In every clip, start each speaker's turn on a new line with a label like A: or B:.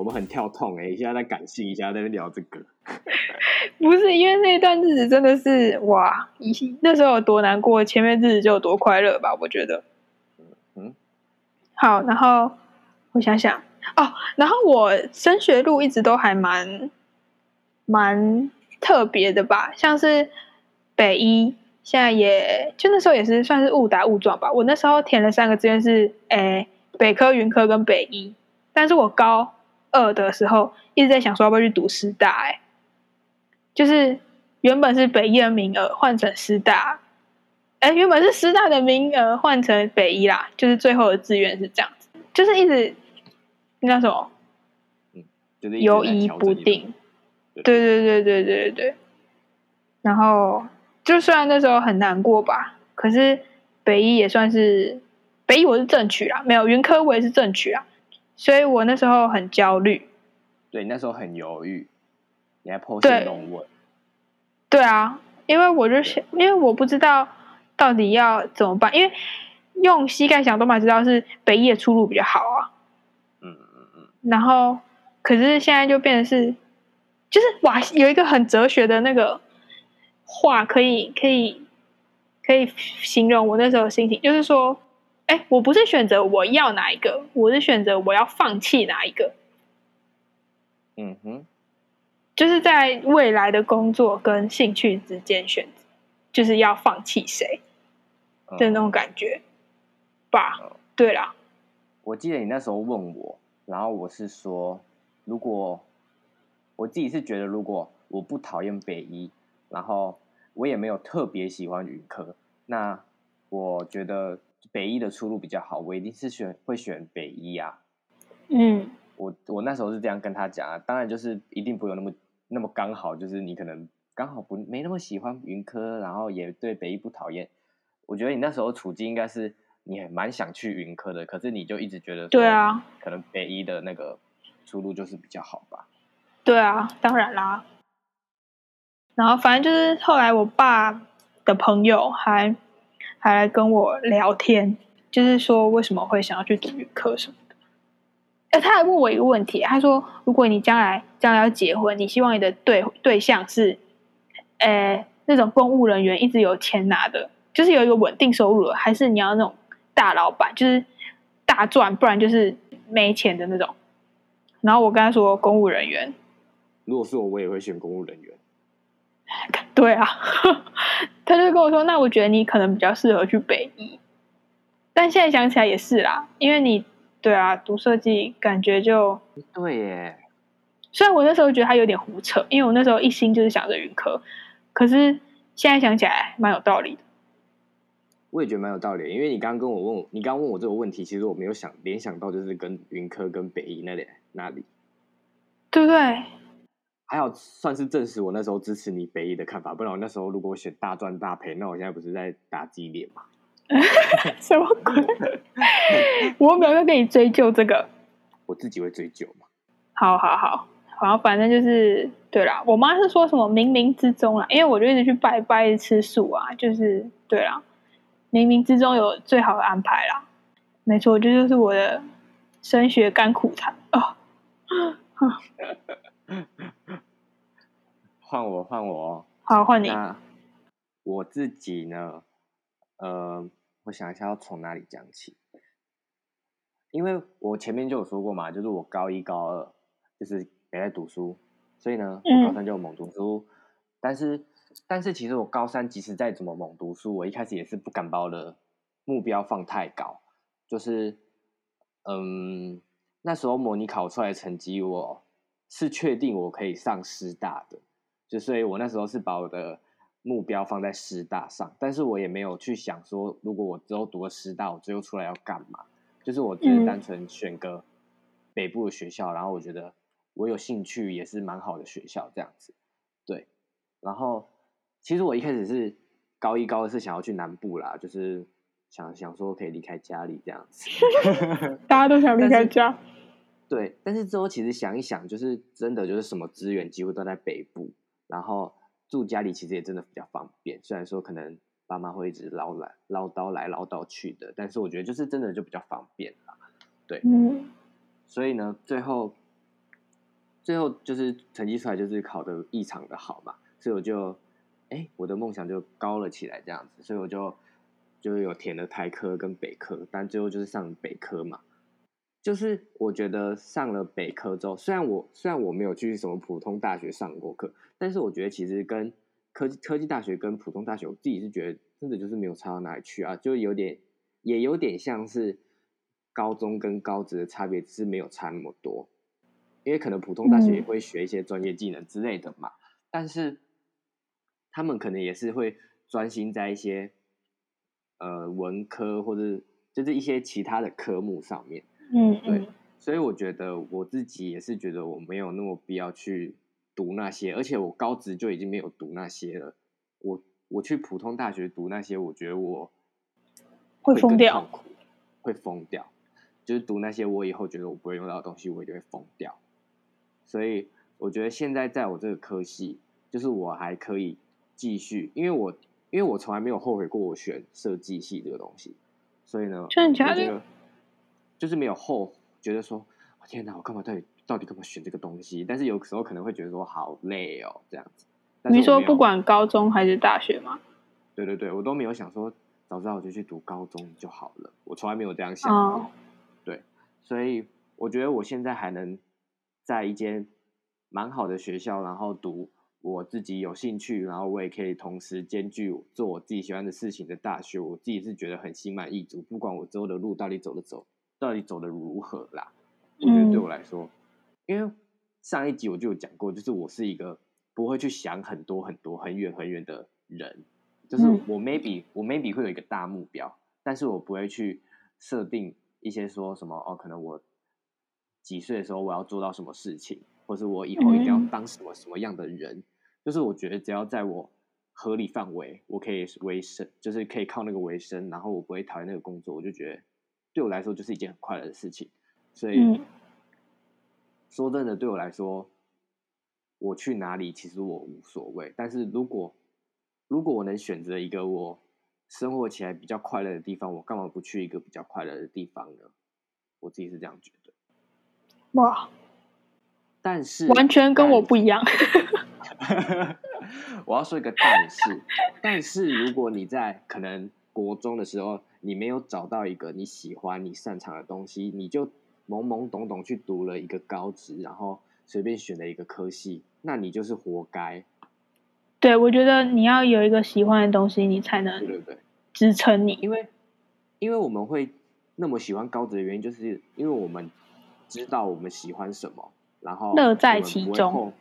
A: 我们很跳痛哎、一下在感性，一下在那聊这个。
B: 不是因为那段日子真的是哇，以那时候有多难过，前面日子就有多快乐吧？我觉得。
A: 嗯，
B: 好，然后我想想哦，然后我升学路一直都还蛮蛮特别的吧，像是北一，现在也就那时候也是算是误打误撞吧。我那时候填了三个志愿是，诶，北科、云科跟北一，但是我高二的时候一直在想说要不要去读师大，哎，就是原本是北一的名额换成师大，哎，原本是师大的名额换成北一啦，就是最后的志愿是这样子，就是一直那什么，嗯，
A: 就是
B: 犹疑不定，
A: 对
B: 对对对对对对，然后就虽然那时候很难过吧，可是北一也算是北一，我是正取啦，没有云科我也是正取啊。所以我那时候很焦虑。
A: 对，那时候很犹豫，你还破
B: 对
A: 线弄问，
B: 对啊，因为我就想，因为我不知道到底要怎么办，因为用膝盖想都嘛知道是北一的出路比较好啊。
A: 嗯嗯嗯，
B: 然后可是现在就变成是，就是哇，有一个很哲学的那个话，可以可以可以形容我那时候的心情，就是说，哎，我不是选择我要哪一个，我是选择我要放弃哪一个，
A: 嗯哼，
B: 就是在未来的工作跟兴趣之间选择，就是要放弃谁
A: 嗯
B: 的那种感觉吧
A: 嗯。
B: 对啦，
A: 我记得你那时候问我，然后我是说，如果我自己是觉得，如果我不讨厌北一，然后我也没有特别喜欢语科，那我觉得北一的出路比较好，我一定是选会选北一啊。
B: 嗯
A: 我我那时候是这样跟他讲啊，当然就是一定不会有那么那么刚好，就是你可能刚好不没那么喜欢云科，然后也对北一不讨厌。我觉得你那时候处境应该是你也蛮想去云科的，可是你就一直觉得说
B: 对啊，
A: 可能北一的那个出路就是比较好吧。
B: 对啊，当然啦。然后反正就是后来我爸的朋友还还来跟我聊天，就是说为什么会想要去读语科什么的。哎，他还问我一个问题，他说：如果你将来将来要结婚，你希望你的对对象是，呃，那种公务人员一直有钱拿的，就是有一个稳定收入的，还是你要那种大老板，就是大赚，不然就是没钱的那种。然后我跟他说公务人员，
A: 如果是我，我也会选公务人员。
B: 对啊，他就跟我说，那我觉得你可能比较适合去北医，但现在想起来也是啦，因为你对啊，读设计感觉就，
A: 对耶，
B: 虽然我那时候觉得他有点胡扯，因为我那时候一心就是想着云科，可是现在想起来蛮有道理的。
A: 我也觉得蛮有道理，因为你刚刚跟我问我，你刚刚问我这个问题，其实我没有想联想到就是跟云科跟北医那里那里，
B: 对不对？
A: 还好算是证实我那时候支持你北一的看法，不然我那时候如果我选大赚大赔，那我现在不是在打鸡脸嘛？
B: 什么鬼？我没有要跟你追究这个。
A: 我自己会追究嘛。
B: 好好好，然后反正就是对啦，我妈是说什么冥冥之中啦，因为我就一直去拜拜、吃素啊，就是对啦，冥冥之中有最好的安排啦。没错，这就是我的升学甘苦谈哦。
A: 换我，换我哦。
B: 好，换你。
A: 那我自己呢？呃，我想一下要从哪里讲起，因为我前面就有说过嘛，就是我高一高二就是没在读书，所以呢，我高
B: 嗯
A: 三就猛读书。但是，但是其实我高三即使再怎么猛读书，我一开始也是不敢把我的目标放太高，就是，嗯，那时候模拟考出来的成绩，我是确定我可以上师大的，就所以我那时候是把我的目标放在师大上，但是我也没有去想说，如果我之后读了师大，我最后出来要干嘛？就是我只是
B: 嗯
A: 单纯选个北部的学校，然后我觉得我有兴趣，也是蛮好的学校这样子。对，然后其实我一开始是高一高二是想要去南部啦，就是想想说可以离开家里这样子。
B: 大家都想离开家，
A: 对，但是之后其实想一想，就是真的就是什么资源几乎都在北部，然后住家里其实也真的比较方便。虽然说可能爸妈会一直唠来唠叨来唠叨去的，但是我觉得就是真的就比较方便啦。
B: 对嗯
A: 所以呢，最后最后就是成绩出来就是考的异常的好嘛，所以我就哎我的梦想就高了起来这样子，所以我就就有填了台科跟北科，但最后就是上北科嘛。就是我觉得上了北科之后，虽然我虽然我没有去什么普通大学上过课，但是我觉得其实跟科技科技大学跟普通大学，我自己是觉得真的就是没有差到哪里去啊，就有点也有点像是高中跟高职的差别，只是没有差那么多。因为可能普通大学也会学一些专业技能之类的嘛，但是他们可能也是会专心在一些呃文科或者就是一些其他的科目上面。
B: 嗯，
A: 对，所以我觉得我自己也是觉得我没有那么必要去读那些，而且我高职就已经没有读那些了。我我去普通大学读那些，我觉得我
B: 会疯掉，
A: 会疯掉。就是读那些我以后觉得我不会用到的东西，我就会疯掉。所以我觉得现在在我这个科系，就是我还可以继续，因为我因为我从来没有后悔过我选设计系这个东西，所以呢，
B: 真的假的？
A: 就是没有后，觉得说，天哪，我干嘛到底到底干嘛选这个东西？但是有时候可能会觉得说，好累哦，这样子。
B: 你说不管高中还是大学吗？
A: 对对对，我都没有想说，早知道我就去读高中就好了。我从来没有这样想过。对，所以我觉得我现在还能在一间蛮好的学校，然后读我自己有兴趣，然后我也可以同时兼具做我自己喜欢的事情的大学，我自己是觉得很心满意足。不管我之后的路到底走不走。到底走的如何啦？我觉得对我来说，因为上一集我就有讲过，就是我是一个不会去想很多很多很远很远的人，就是我 maybe 我 maybe 会有一个大目标，但是我不会去设定一些说什么哦，可能我几岁的时候我要做到什么事情，或是我以后一定要当什么什么样的人，就是我觉得只要在我合理范围，我可以维生，就是可以靠那个维生，然后我不会讨厌那个工作，我就觉得。对我来说就是一件很快乐的事情，所以说真的，对我来说，我去哪里其实我无所谓。但是如果如果我能选择一个我生活起来比较快乐的地方，我干嘛不去一个比较快乐的地方呢？我自己是这样觉得。
B: 哇！
A: 但是
B: 完全跟我不一样。
A: 我要说一个但是，但是如果你在可能国中的时候。你没有找到一个你喜欢、你擅长的东西，你就懵懵懂懂去读了一个高职，然后随便选了一个科系，那你就是活该。
B: 对，我觉得你要有一个喜欢的东西，你才能
A: 对对
B: 支撑你。
A: 因为，因为我们会那么喜欢高职的原因，就是因为我们知道我们喜欢什么，然后
B: 乐在其中。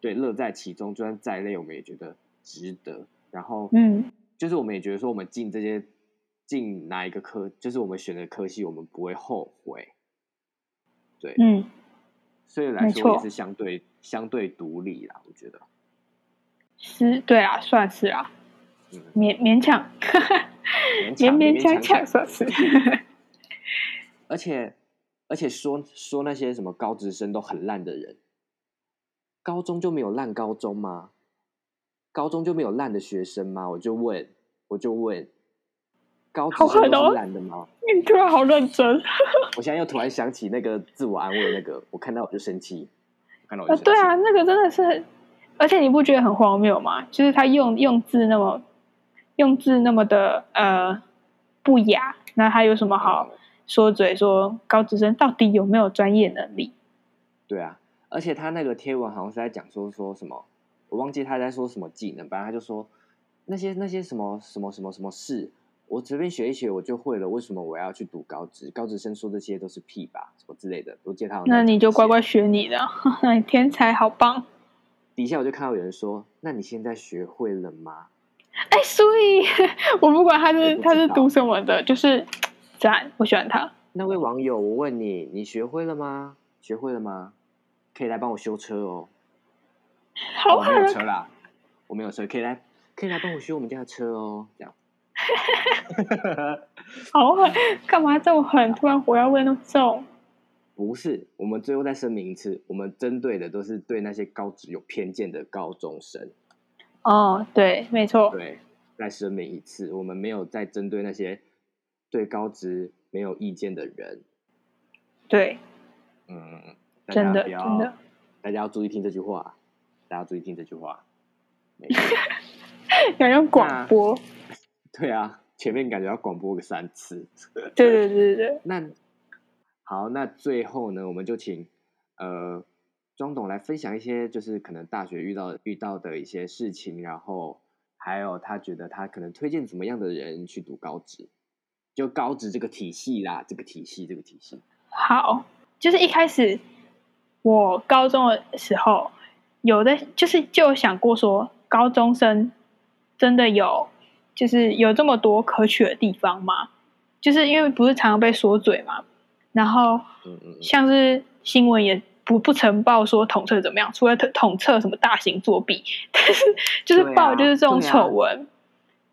A: 对，乐在其中，就算再累，我们也觉得值得。然后，
B: 嗯，
A: 就是我们也觉得说，我们进这些。进哪一个科，就是我们选的科系，我们不会后悔。对，
B: 嗯，
A: 所以来说也是相对相对独立啦，我觉得。
B: 是，对啊，算是啊，勉勉强，勉勉强强算是。
A: 而且而且说说那些什么高职生都很烂的人，高中就没有烂高中吗？高中就没有烂的学生吗？我就问，我就问。高职生都是懒的吗？
B: 你突然好认真。
A: 我现在又突然想起那个自我安慰，那个我看到我就生气，看到我就
B: 对啊，那个真的是，而且你不觉得很荒谬吗？就是他用用字那么用字那么的呃不雅，那他有什么好说嘴说高职生到底有没有专业能力？
A: 对啊，而且他那个贴文好像是在讲说说什么，我忘记他在说什么技能，反正他就说那些那些什么什么什么什么事。我随便学一学我就会了，为什么我要去读高职？高职生说这些都是屁吧，什么之类的，都接他。
B: 那你就乖乖学你的，天才好棒。
A: 底下我就看到有人说：“那你现在学会了吗？”
B: 哎，所以 我不管他是他是读什么的，就是赞，我喜欢他。
A: 那位网友，我问你，你学会了吗？学会了吗？可以来帮我修车哦。
B: 好，
A: 我没有车啦，我没有车，可以来，可以来帮我修我们家的车哦，这样。
B: 好狠！干嘛这么狠？突然火药味那么重？
A: 不是，我们最后再声明一次，我们针对的都是对那些高职有偏见的高中生。
B: 哦，对，没错。
A: 对，再声明一次，我们没有在针对那些对高职没有意见的人。
B: 对，
A: 嗯，
B: 真的真的
A: 大家要注意听这句话，大家要注意听这句话。没错
B: 要用广播。
A: 对啊，前面感觉要广播个三次。
B: 对对对对对，
A: 那好，那最后呢，我们就请呃庄董来分享一些，就是可能大学遇到遇到的一些事情，然后还有他觉得他可能推荐怎么样的人去读高职，就高职这个体系啦，这个体系这个体系。
B: 好，就是一开始我高中的时候，有的就是就有想过说，高中生真的有就是有这么多可取的地方吗？就是因为不是常常被说嘴嘛，然后像是新闻也不不曾报说统测怎么样，除了统统测什么大型作弊，但是就是报就是这种丑闻，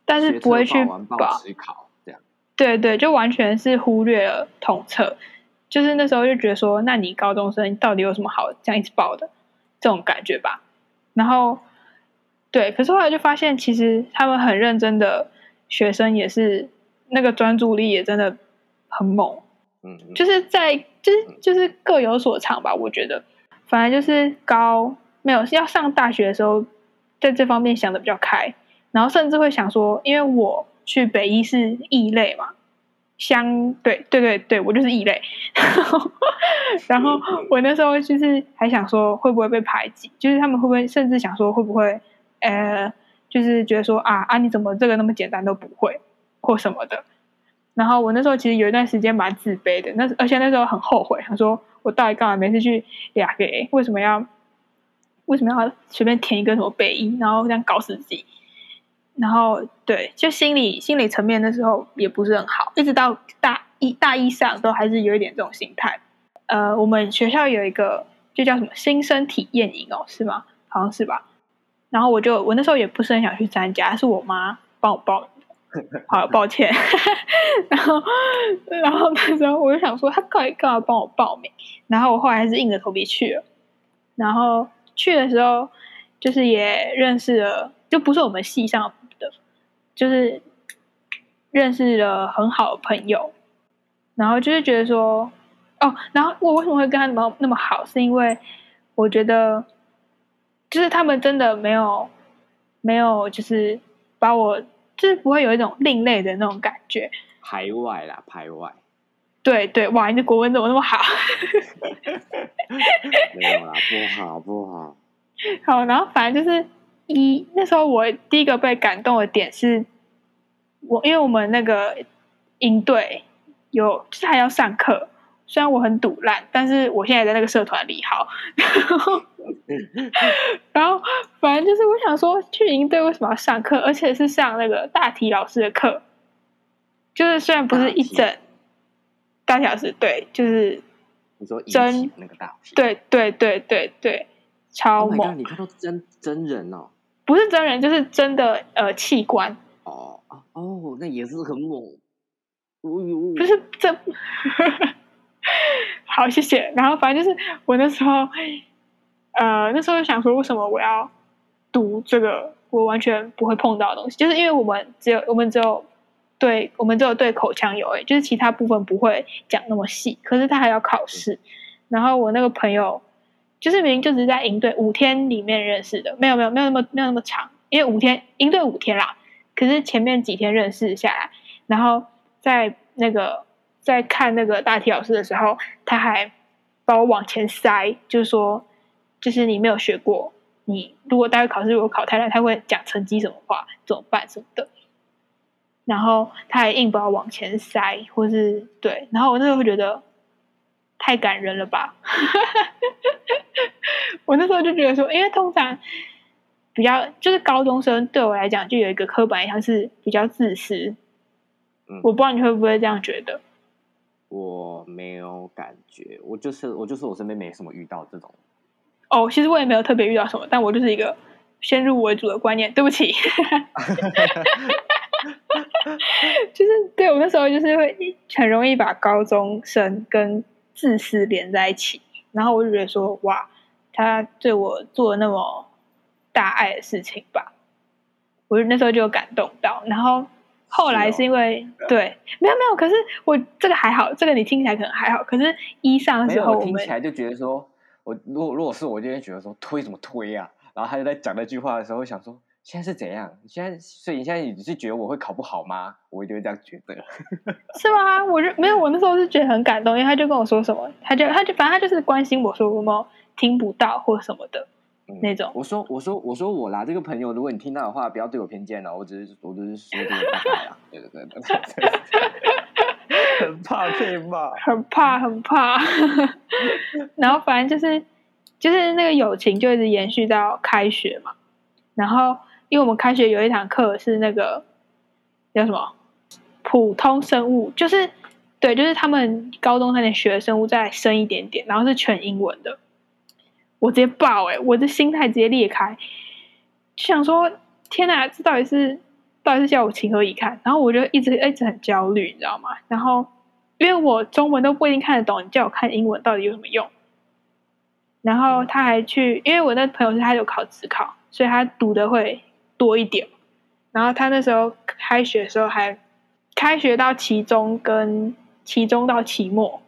B: 但是不会去
A: 测报这样。
B: 对对，就完全是忽略了统测，就是那时候就觉得说，那你高中生到底有什么好这样一直报的这种感觉吧？然后对，可是后来就发现，其实他们很认真的学生也是那个专注力也真的很猛，
A: 嗯嗯，
B: 就是在就是就是各有所长吧，我觉得，反正就是高没有要上大学的时候，在这方面想的比较开，然后甚至会想说，因为我去北医是异类嘛，相对对对对，我就是异类，然后然后我那时候就是还想说会不会被排挤，就是他们会不会甚至想说会不会呃，就是觉得说啊啊你怎么这个那么简单都不会或什么的。然后我那时候其实有一段时间蛮自卑的，那而且那时候很后悔，想说我到底干嘛每次去雅给，为什么要为什么要随便填一个什么北医，然后这样搞死自己？然后对，就心理心理层面那时候也不是很好，一直到大一大一上都还是有一点这种心态。呃，我们学校有一个就叫什么新生体验营哦，是吗？好像是吧。然后我就我那时候也不是很想去参加，是我妈帮我报。好，抱歉。然后，然后那时候我就想说，他到底干嘛帮我报名？然后我后来还是硬着头皮去了。然后去的时候，就是也认识了，就不是我们系上的，就是认识了很好的朋友。然后就是觉得说，哦，然后我为什么会跟他那么那么好？是因为我觉得，就是他们真的没有没有，就是把我。就是不会有一种另类的那种感觉，
A: 排外啦，排外。
B: 对对，哇，你的国文怎么那么好？
A: 没有啦，不好不好。
B: 好，然后反正就是一那时候我第一个被感动的点是，我因为我们那个营队有就是还要上课，虽然我很堵烂，但是我现在在那个社团里好，然 后 然后反正就是我想说去营队为什么要上课，而且是上那个大体老师的课，就是虽然不是一整大体老师，对，就是
A: 你说一
B: 真
A: 那个大题，
B: 对对对对对，超
A: Oh
B: 猛
A: god，你看到真真人哦，
B: 不是真人就是真的呃器官，
A: 哦哦哦，那也是很猛。哦呦，
B: 不是这。好，谢谢。然后反正就是我那时候，呃，那时候想说，为什么我要读这个我完全不会碰到的东西？就是因为我们只有我们只有对我们只有对口腔有诶，就是其他部分不会讲那么细。可是他还要考试。然后我那个朋友，就是明明就只是在营队五天里面认识的，没有没有没有那么没有那么长，因为五天营队五天啦。可是前面几天认识下来，然后在那个。在看那个大体老师的时候，他还把我往前塞，就是说，就是你没有学过，你如果待会考试如果考太烂，他会讲成绩什么话，怎么办什么的。然后他还硬把我往前塞，或是对，然后我那时候会觉得太感人了吧。我那时候就觉得说，因为通常比较就是高中生对我来讲，就有一个刻板印象是比较自私。
A: 嗯
B: 我不知道你会不会这样觉得。
A: 我没有感觉，我就是我就是我身边没什么遇到这种。
B: 哦，其实我也没有特别遇到什么，但我就是一个先入为主的观念。对不起，就是对我那时候就是会很容易把高中生跟自私连在一起，然后我就觉得说，哇，他对我做了那么大爱的事情吧，我就那时候就感动到，然后。后来是因为、
A: 哦、
B: 对，没有没有，可是我这个还好，这个你听起来可能还好，可是一上的时候我们
A: 听起来就觉得说，我如果如果是我，就会觉得说推怎么推啊？然后他就在讲那句话的时候，想说现在是怎样？现在所以你现在你是觉得我会考不好吗？我就会这样觉得。
B: 是吗？我就没有，我那时候是觉得很感动，因为他就跟我说什么，他就他就反正他就是关心我说我有听不到或什么的。那种，
A: 我说我说我说我啦，这个朋友，如果你听到的话，不要对我偏见了，我只是我只是说这个对对对对，很怕被骂，
B: 很怕很怕，然后反正就是就是那个友情就一直延续到开学嘛，然后因为我们开学有一堂课是那个叫什么普通生物，就是对，就是他们高中三年学的生物再深一点点，然后是全英文的。我直接爆哎！我的心态直接裂开，就想说：天哪，这到底是到底是叫我情何以堪？然后我就一直一直很焦虑，你知道吗？然后因为我中文都不一定看得懂，你叫我看英文到底有什么用？然后他还去，因为我那朋友是他有考职考，所以他读的会多一点。然后他那时候开学的时候还开学到期中跟期中到期末，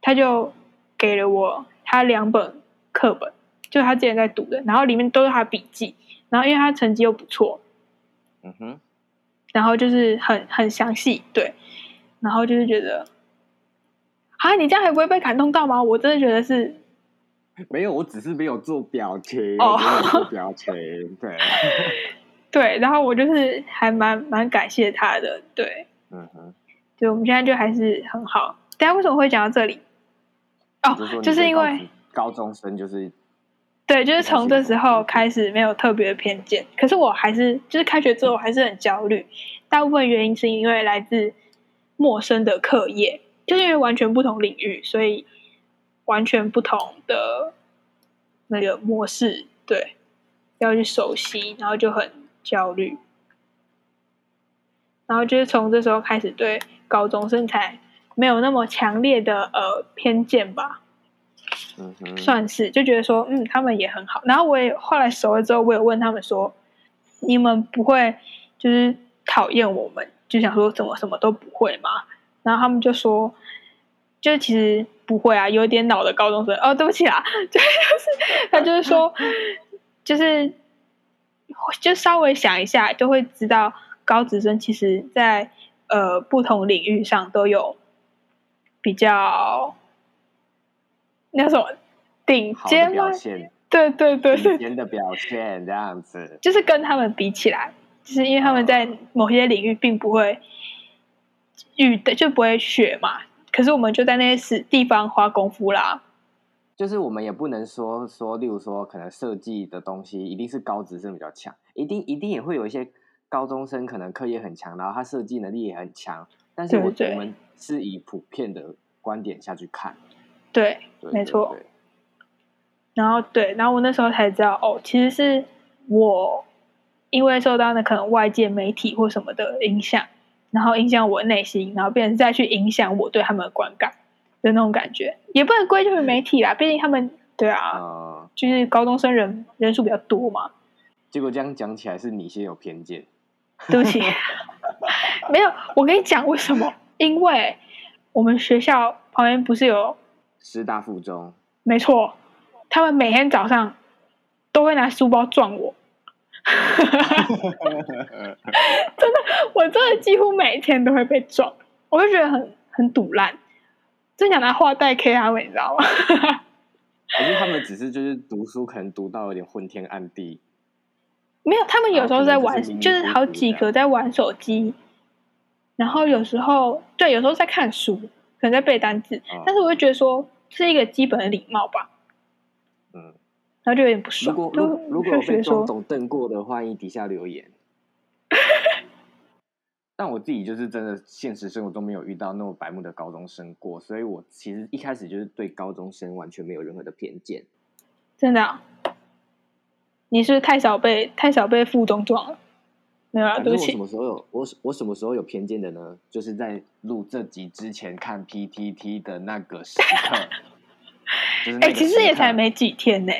B: 他就给了我。他两本课本，就是他之前在读的，然后里面都是他笔记，然后因为他成绩又不错，嗯哼，然后就是很很详细，对，然后就是觉得，啊，你这样还不会被感动到吗？我真的觉得是，
A: 没有，我只是没有做表情，哦，做 表情，对，
B: 对，然后我就是还蛮蛮感谢他的，对，嗯哼，就我们现在就还是很好。大家为什么会讲到这里？
A: 哦，
B: 就是因为
A: 高中生就是，
B: 对，就是从这时候开始没有特别的偏见。可是我还是，就是开学之后我还是很焦虑。大部分原因是因为来自陌生的课业，就是因为完全不同领域，所以完全不同的那个模式，对，要去熟悉，然后就很焦虑。然后就是从这时候开始对高中生才。没有那么强烈的呃偏见吧，算是就觉得说，嗯，他们也很好。然后我也后来熟了之后，我有问他们说，你们不会就是讨厌我们，就想说怎么什么都不会吗？然后他们就说，就其实不会啊，有点老的高中生。哦，对不起啊，就是他就是说，就是就稍微想一下，就会知道高职生其实在呃不同领域上都有。比较 那什么顶尖吗？对对对
A: 顶尖的表现这样子，
B: 就是跟他们比起来，就是因为他们在某些领域并不会遇的，就不会学嘛。可是我们就在那些地方花功夫啦。
A: 就是我们也不能说说，例如说，可能设计的东西一定是高职生比较强，一定一定也会有一些高中生可能课业很强，然后他设计能力也很强。但是我我们是以普遍的观点下去看，
B: 对，没错。然后对，然后我那时候才知道，哦，其实是我因为受到那可能外界媒体或什么的影响，然后影响我内心，然后变成再去影响我对他们的观感的那种感觉，也不能归咎于媒体啦，毕竟他们对啊，就是高中生人人数比较多嘛。
A: 结果这样讲起来，是你先有偏见。
B: 对不起，没有。我跟你讲为什么？因为我们学校旁边不是有
A: 师大附中？
B: 没错，他们每天早上都会拿书包撞我。真的，我真的几乎每天都会被撞，我就觉得很很堵烂，真想拿画带 K 他们，你知道吗？
A: 可是他们只是就是读书，可能读到有点昏天暗地。
B: 没有，他们有时候在玩，就是好几个在玩手机，然后有时候对，有时候在看书，可能在背单词，但是我就觉得说是一个基本的礼貌吧，嗯，然后就有点不爽。
A: 如果如果被庄总瞪过的话，你底下留言。但我自己就是真的现实生活中没有遇到那么白目的高中生过，所以我其实一开始就是对高中生完全没有任何的偏见，
B: 真的。你是是太少被太少被附中撞了？没有啊，对不起。
A: 我什么时候有我我什么时候有偏见的呢？就是在录这集之前看 PTT 的那个时刻。
B: 哎，其实也才没几天呢。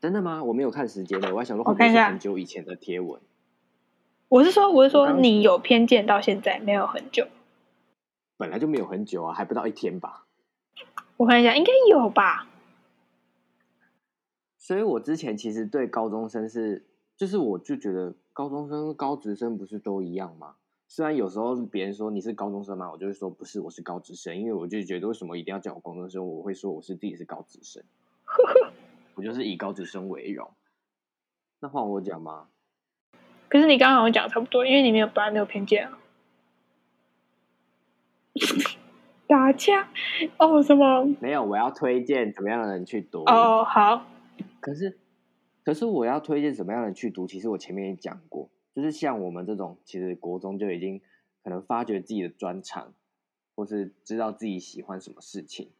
A: 真的吗？我没有看时间的，我还想说，我看一下很久以前的贴文。
B: 我是说，我是说，你有偏见到现在没有很久？
A: 本来就没有很久啊，还不到一天吧。
B: 我看一下，应该有吧。
A: 所以我之前其实对高中生是，就是我就觉得高中生、高职生不是都一样吗？虽然有时候别人说你是高中生嘛，我就会说不是，我是高职生，因为我就觉得为什么一定要叫我高中生？我会说我是自己是高职生，我就是以高职生为荣。那换我讲吗？
B: 可是你刚刚好像讲差不多，因为你没有本来没有偏见啊。打架哦？什么？
A: 没有，我要推荐怎么样的人去读
B: 哦。好，
A: 可是可是我要推荐什么样的去读？其实我前面也讲过，就是像我们这种，其实国中就已经可能发掘自己的专长，或是知道自己喜欢什么事情。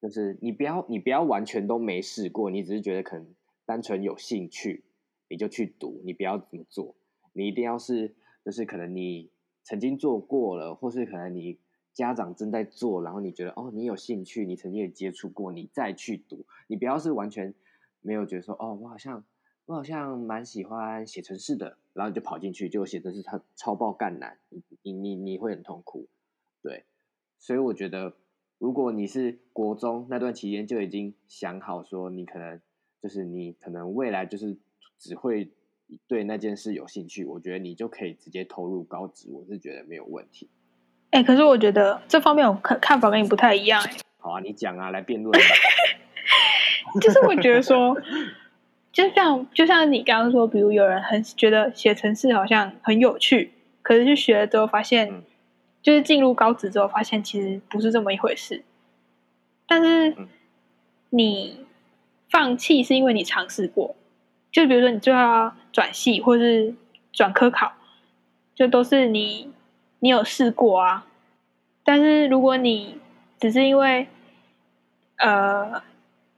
A: 就是你不要你不要完全都没试过，你只是觉得可能单纯有兴趣，你就去读。你不要怎么做，你一定要是就是可能你曾经做过了，或是可能你。家长正在做，然后你觉得哦，你有兴趣，你曾经也接触过，你再去读，你不要是完全没有觉得说哦，我好像我好像蛮喜欢写程式的，然后你就跑进去，就写程式超超爆干难，你你你你会很痛苦，对，所以我觉得如果你是国中那段期间就已经想好说你可能就是你可能未来就是只会对那件事有兴趣，我觉得你就可以直接投入高职，我是觉得没有问题。
B: 哎，可是我觉得这方面我看看法跟你不太一样哎。
A: 好啊，你讲啊，来辩论。
B: 就是我觉得说，就像就像你刚刚说，比如有人很觉得写程式好像很有趣，可是去学了之后发现，就是进入高职之后发现其实不是这么一回事。但是你放弃是因为你尝试过，就比如说你最后要转系或是转科考，就都是你。你有试过啊？但是如果你只是因为，呃，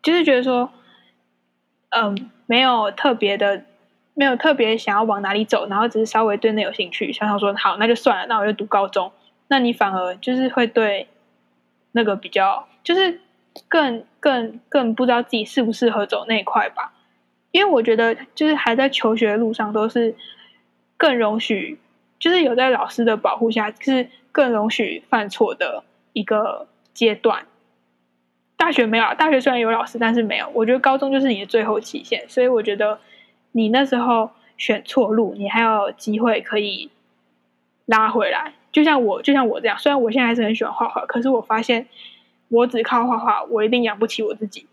B: 就是觉得说，嗯，没有特别的，没有特别想要往哪里走，然后只是稍微对那有兴趣，想想说好，那就算了，那我就读高中。那你反而就是会对那个比较，就是更更更不知道自己适不适合走那一块吧？因为我觉得，就是还在求学路上，都是更容许。就是有在老师的保护下，是更容许犯错的一个阶段。大学没有，大学虽然有老师，但是没有。我觉得高中就是你的最后期限，所以我觉得你那时候选错路，你还有机会可以拉回来。就像我，就像我这样，虽然我现在还是很喜欢画画，可是我发现我只靠画画，我一定养不起我自己。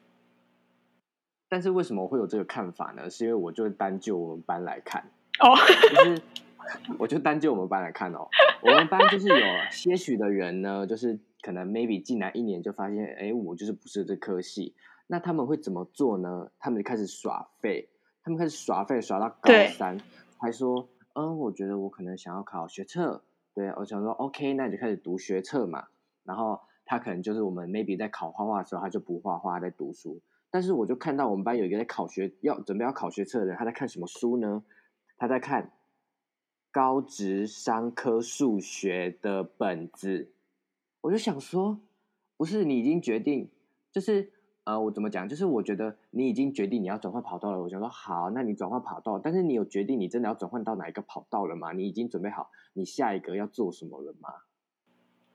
A: 但是为什么会有这个看法呢？是因为我就单就我们班来看
B: 哦，
A: 就是。我就单就我们班来看哦，我们班就是有些许的人呢，就是可能 maybe 进来一年就发现，哎，我就是不是这科系。那他们会怎么做呢？他们就开始耍废，他们开始耍废耍到高三，还说，嗯，我觉得我可能想要考学测，对我想说，OK，那你就开始读学测嘛。然后他可能就是我们 maybe 在考画画的时候，他就不画画，在读书。但是我就看到我们班有一个在考学要准备要考学测的人，他在看什么书呢？他在看。高职商科数学的本子，我就想说，不是你已经决定，就是呃，我怎么讲？就是我觉得你已经决定你要转换跑道了。我想说，好，那你转换跑道，但是你有决定你真的要转换到哪一个跑道了吗？你已经准备好你下一个要做什么了吗？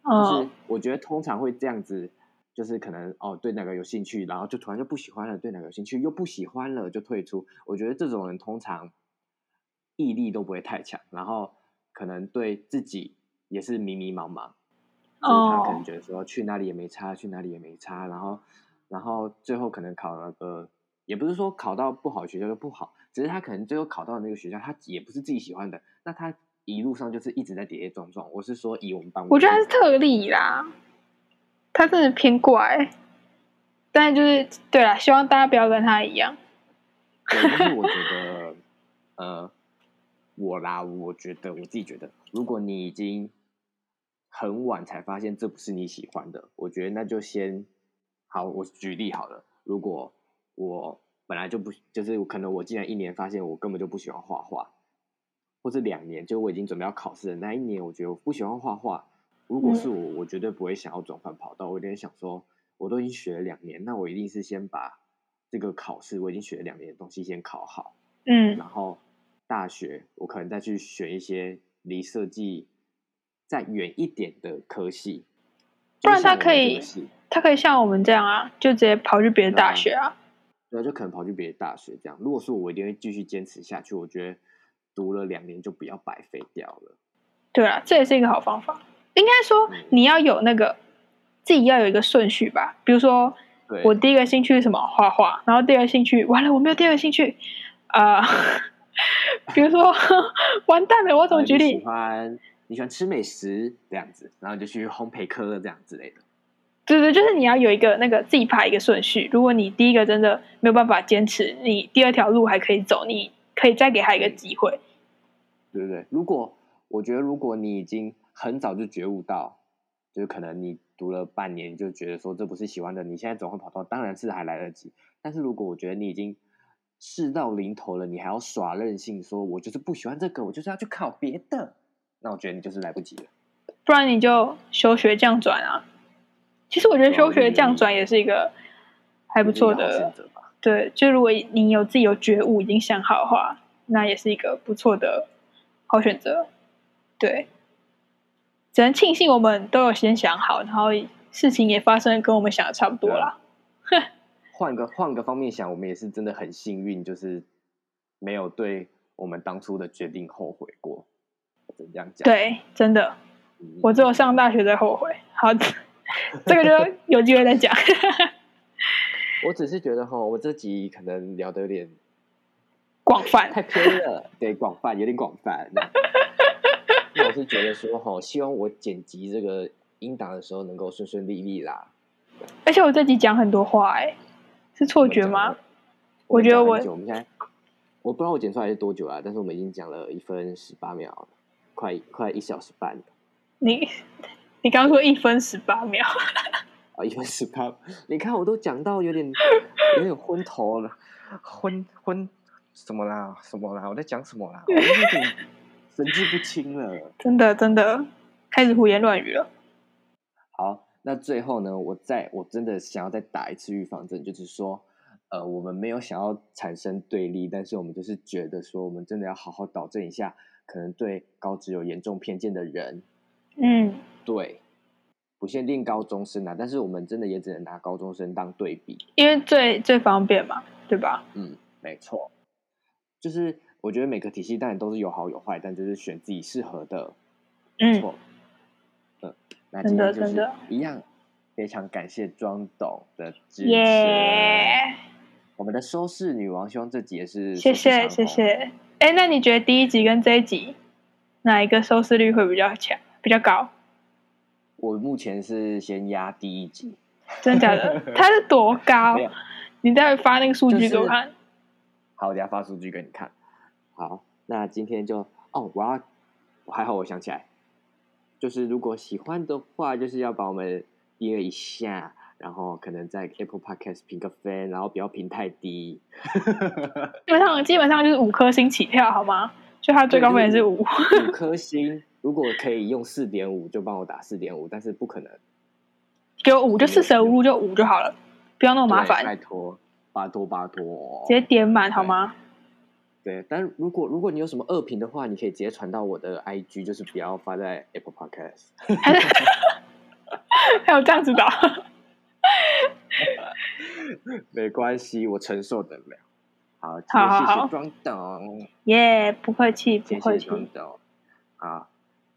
A: 就是我觉得通常会这样子，就是可能哦，对哪个有兴趣，然后就突然就不喜欢了；对哪个有兴趣又不喜欢了，就退出。我觉得这种人通常。毅力都不会太强，然后可能对自己也是迷迷茫茫，就是他可能觉得说去哪里也没差，去哪里也没差，然后然后最后可能考了个，也不是说考到不好的学校就不好，只是他可能最后考到的那个学校，他也不是自己喜欢的，那他一路上就是一直在跌跌撞撞。我是说以我们班，
B: 我觉得他是特例啦，他真的偏怪，但就是对啦，希望大家不要跟他一样。
A: 对，就是我觉得，呃。我啦，我觉得我自己觉得，如果你已经很晚才发现这不是你喜欢的，我觉得那就先好。我举例好了，如果我本来就不就是可能我竟然一年发现我根本就不喜欢画画，或是两年就我已经准备要考试的那一年，我觉得我不喜欢画画。如果是我，我绝对不会想要转换跑道。我有点想说，我都已经学了两年，那我一定是先把这个考试我已经学了两年的东西先考好。
B: 嗯，
A: 然后。大学，我可能再去选一些离设计再远一点的科系，
B: 不然他可以，他可以像我们这样啊，就直接跑去别的大学啊。
A: 对，就可能跑去别的大学这样。如果说我一定会继续坚持下去，我觉得读了两年就不要白费掉了。
B: 对啊，这也是一个好方法。应该说你要有那个自己要有一个顺序吧。比如说，我第一个兴趣是什么？画画。然后第二个兴趣完了，我没有第二个兴趣啊。比如说，完蛋了，我怎么举例？
A: 喜欢你喜欢吃美食这样子，然后就去烘焙科这样之类的。
B: 对对，就是你要有一个那个自己排一个顺序。如果你第一个真的没有办法坚持，你第二条路还可以走，你可以再给他一个机会。
A: 对不对？如果我觉得，如果你已经很早就觉悟到，就是可能你读了半年就觉得说这不是喜欢的，你现在总会跑到，当然是还来得及。但是如果我觉得你已经事到临头了，你还要耍任性，说我就是不喜欢这个，我就是要去考别的，那我觉得你就是来不及了。
B: 不然你就休学降转啊。其实我觉得休学降转也是一个还不错的
A: 选择吧。
B: 对，就如果你有自己有觉悟，已经想好的话，那也是一个不错的好选择。对，只能庆幸我们都有先想好，然后事情也发生跟我们想的差不多啦。
A: 换个换个方面想，我们也是真的很幸运，就是没有对我们当初的决定后悔过。这样讲，
B: 对，真的，我只有上大学在后悔。好。这个就有机会再讲。
A: 我只是觉得哈，我这集可能聊的有点
B: 广泛，
A: 太偏了。对，广泛有点广泛。我是觉得说哈，希望我剪辑这个音档的时候能够顺顺利利啦。
B: 而且我这集讲很多话，哎，是错觉吗？我觉得我
A: 我们现在我不知道我剪出来是多久啊，但是我们已经讲了一分十八秒，快快一小时半。
B: 你。你刚刚说一分十八秒
A: 啊，一分十八，你看我都讲到有点有点昏头了，昏昏什么啦？什么啦？我在讲什么啦？我有点 神志不清了，
B: 真的真的开始胡言乱语了。
A: 好，那最后呢，我再我真的想要再打一次预防针，就是说，呃，我们没有想要产生对立，但是我们就是觉得说，我们真的要好好导正一下，可能对高职有严重偏见的人。
B: 嗯，
A: 对，不限定高中生啊，但是我们真的也只能拿高中生当对比，
B: 因为最最方便嘛，对吧？
A: 嗯，没错，就是我觉得每个体系当然都是有好有坏，但就是选自己适合的，没错。嗯，那今天就是一样，非常感谢庄董的支持，我们的收视女王，希望这集也是
B: 谢谢谢谢。哎，那你觉得第一集跟这一集哪一个收视率会比较强？比较高，
A: 我目前是先压第一集，
B: 真的假的？它是多高？你待会发那个数据给我看。
A: 好，我等下发数据给你看。好，那今天就哦，我要，我还好，我想起来，就是如果喜欢的话，就是要把我们订阅一下，然后可能在 Apple Podcast 评个分，然后不要评太低。
B: 基本上基本上就是五颗星起跳，好吗？就它最高分也是五，
A: 五颗星。如果可以用四点五，就帮我打四点五，但是不可能。
B: 给我五就四舍五入就五就好了，不要那么麻烦。
A: 拜托，拜托，拜托，
B: 直接点满好吗？
A: 对，但如果如果你有什么恶评的话，你可以直接传到我的 IG，就是不要发在 Apple Podcast。
B: 还有这样子的？
A: 没关系，我承受得了。好，
B: 好，
A: 谢谢庄董。
B: 耶，不客气，不客气，
A: 庄董。好。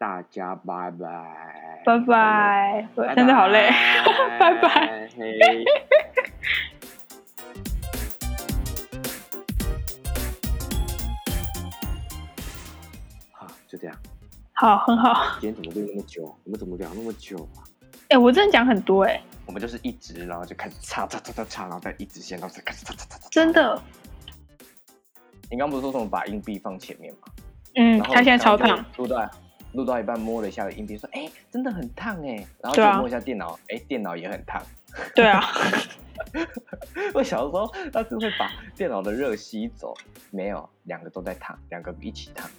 A: 大家拜拜，
B: 拜拜，真的好累，拜拜。
A: 好，就这样。
B: 好，很好。
A: 今天怎么录那么久？我们怎么聊那么久啊？
B: 哎，我真的讲很多哎。
A: 我们就是一直，然后就开始插插插插插，然后再一直线，然后再开始插插插插。
B: 真的。
A: 你刚不是说什么把硬币放前面吗？
B: 嗯，他现在超烫。
A: 对不对？录到一半摸了一下硬币，说：“哎，真的很烫哎。”然后就摸一下电脑，哎，电脑也很烫。
B: 对啊，
A: 我小时候他是会把电脑的热吸走，没有，两个都在烫，两个一起烫。